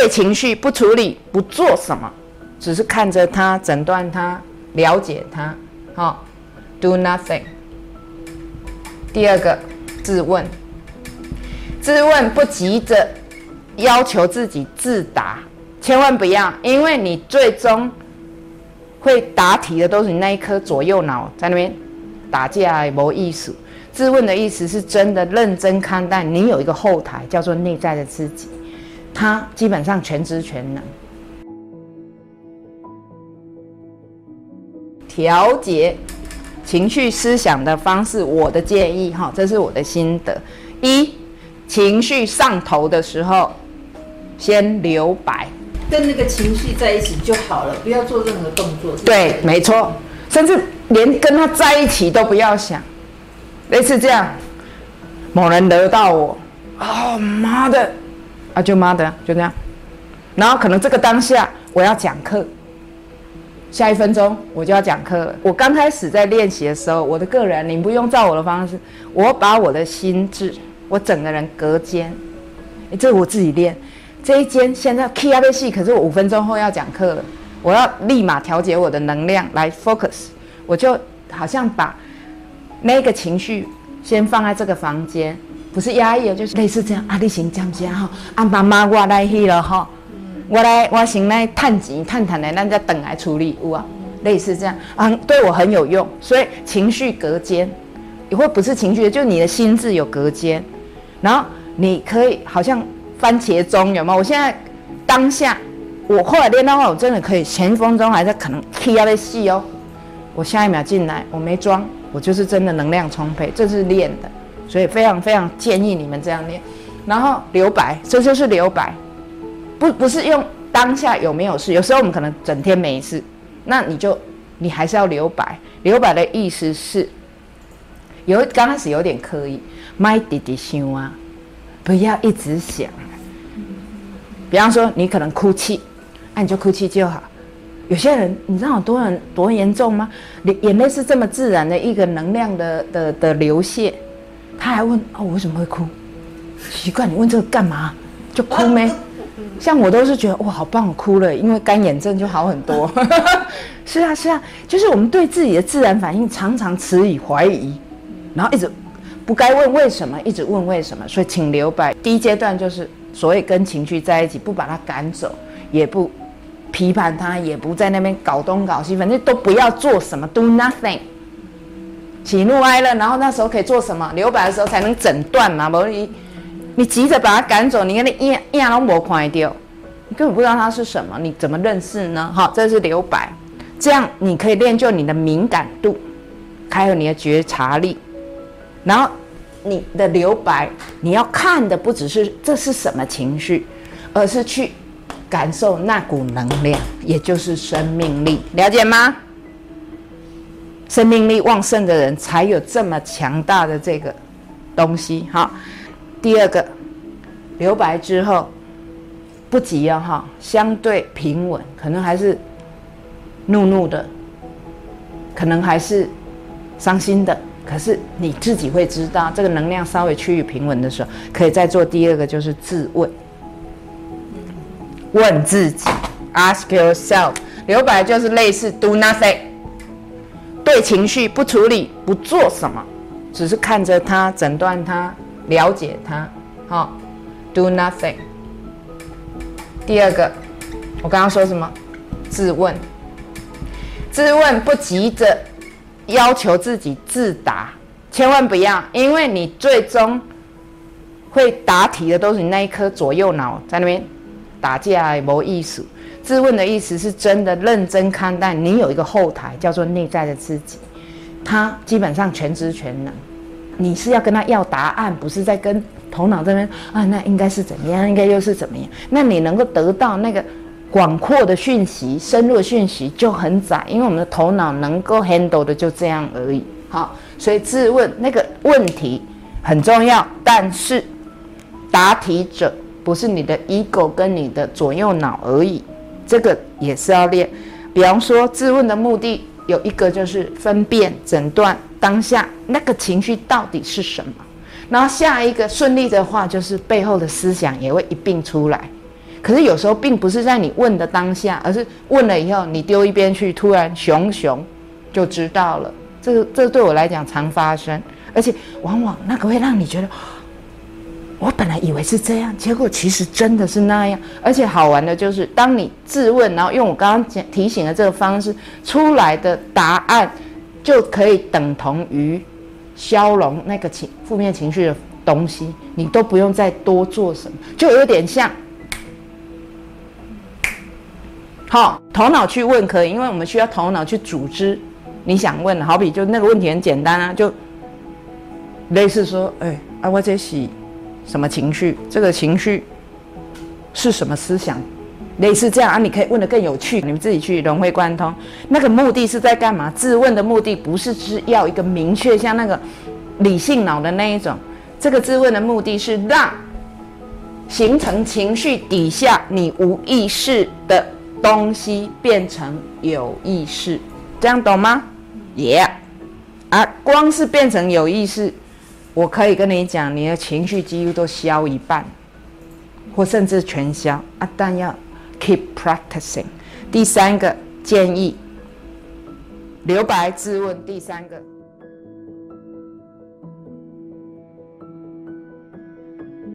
对情绪不处理，不做什么，只是看着他，诊断他，了解他，好，do nothing。第二个，自问，自问不急着要求自己自答，千万不要，因为你最终会答题的都是你那一颗左右脑在那边打架，没意思。自问的意思是真的认真看待，你有一个后台叫做内在的自己，他基本上全知全能。调节情绪思想的方式，我的建议哈，这是我的心得。一，情绪上头的时候，先留白，跟那个情绪在一起就好了，不要做任何动作。对，没错，甚至连跟他在一起都不要想。类似这样，某人得到我，哦妈的，啊就妈的，就这样。然后可能这个当下我要讲课，下一分钟我就要讲课了。我刚开始在练习的时候，我的个人，你不用照我的方式，我把我的心智，我整个人隔间，这是我自己练。这一间现在 key 要被细，可是我五分钟后要讲课了，我要立马调节我的能量来 focus，我就好像把。那个情绪先放在这个房间，不是压抑哦，就是类似这样。啊，你先讲讲哈，啊妈妈我来去了哈，我来我先来探钱探探的，咱再等来处理，有啊，类似这样啊，对我很有用。所以情绪隔间，也会不是情绪，就你的心智有隔间，然后你可以好像番茄钟有吗？我现在当下，我后来练的话，我真的可以前一分钟还在可能 K 要被细哦，我下一秒进来，我没装。我就是真的能量充沛，这是练的，所以非常非常建议你们这样练。然后留白，这就是留白，不不是用当下有没有事，有时候我们可能整天没事，那你就你还是要留白。留白的意思是，有刚开始有点刻意，麦弟弟想啊，不要一直想。比方说你可能哭泣，那你就哭泣就好。有些人，你知道有多人多严重吗？眼眼泪是这么自然的一个能量的的的流泻，他还问哦，我为什么会哭？奇怪，你问这个干嘛？就哭没？像我都是觉得哇，好棒，哭了，因为干眼症就好很多。是啊，是啊，就是我们对自己的自然反应常常持以怀疑，然后一直不该问为什么，一直问为什么。所以请留白。第一阶段就是所谓跟情绪在一起，不把它赶走，也不。批判它，也不在那边搞东搞西，反正都不要做什么，do nothing。喜怒哀乐，然后那时候可以做什么？留白的时候才能诊断嘛。不，你你急着把他赶走，你看你一一样都没看掉，你根本不知道他是什么，你怎么认识呢？哈，这是留白，这样你可以练就你的敏感度，还有你的觉察力。然后你的留白，你要看的不只是这是什么情绪，而是去。感受那股能量，也就是生命力，了解吗？生命力旺盛的人才有这么强大的这个东西。哈，第二个，留白之后不急啊，哈，相对平稳，可能还是怒怒的，可能还是伤心的，可是你自己会知道，这个能量稍微趋于平稳的时候，可以再做第二个，就是自问。问自己，ask yourself，留白就是类似 do nothing，对情绪不处理，不做什么，只是看着它，诊断它，了解它，好，do nothing。第二个，我刚刚说什么？自问，自问不急着要求自己自答，千万不要，因为你最终会答题的都是你那一颗左右脑在那边。打架没意思，自问的意思是真的认真看待，你有一个后台叫做内在的自己，他基本上全知全能，你是要跟他要答案，不是在跟头脑这边啊，那应该是怎么样，应该又是怎么样？那你能够得到那个广阔的讯息、深入的讯息就很窄，因为我们的头脑能够 handle 的就这样而已。好，所以自问那个问题很重要，但是答题者。不是你的 ego 跟你的左右脑而已，这个也是要练。比方说，自问的目的有一个就是分辨、诊断当下那个情绪到底是什么。然后下一个顺利的话，就是背后的思想也会一并出来。可是有时候并不是在你问的当下，而是问了以后你丢一边去，突然熊熊就知道了。这个这个对我来讲常发生，而且往往那个会让你觉得，我本来以为是这样，结果其实真的是那样。而且好玩的就是，当你自问，然后用我刚刚讲提醒的这个方式出来的答案，就可以等同于消融那个情负面情绪的东西，你都不用再多做什么，就有点像。好，头脑去问可以，因为我们需要头脑去组织你想问。好比就那个问题很简单啊，就类似说，哎，啊，我这是什么情绪？这个情绪是什么思想？类似这样啊，你可以问的更有趣，你们自己去融会贯通。那个目的是在干嘛？自问的目的不是是要一个明确，像那个理性脑的那一种。这个自问的目的是让形成情绪底下你无意识的。东西变成有意识，这样懂吗？也啊，光是变成有意识，我可以跟你讲，你的情绪几乎都消一半，或甚至全消啊。但要 keep practicing。第三个建议，留白自问。第三个。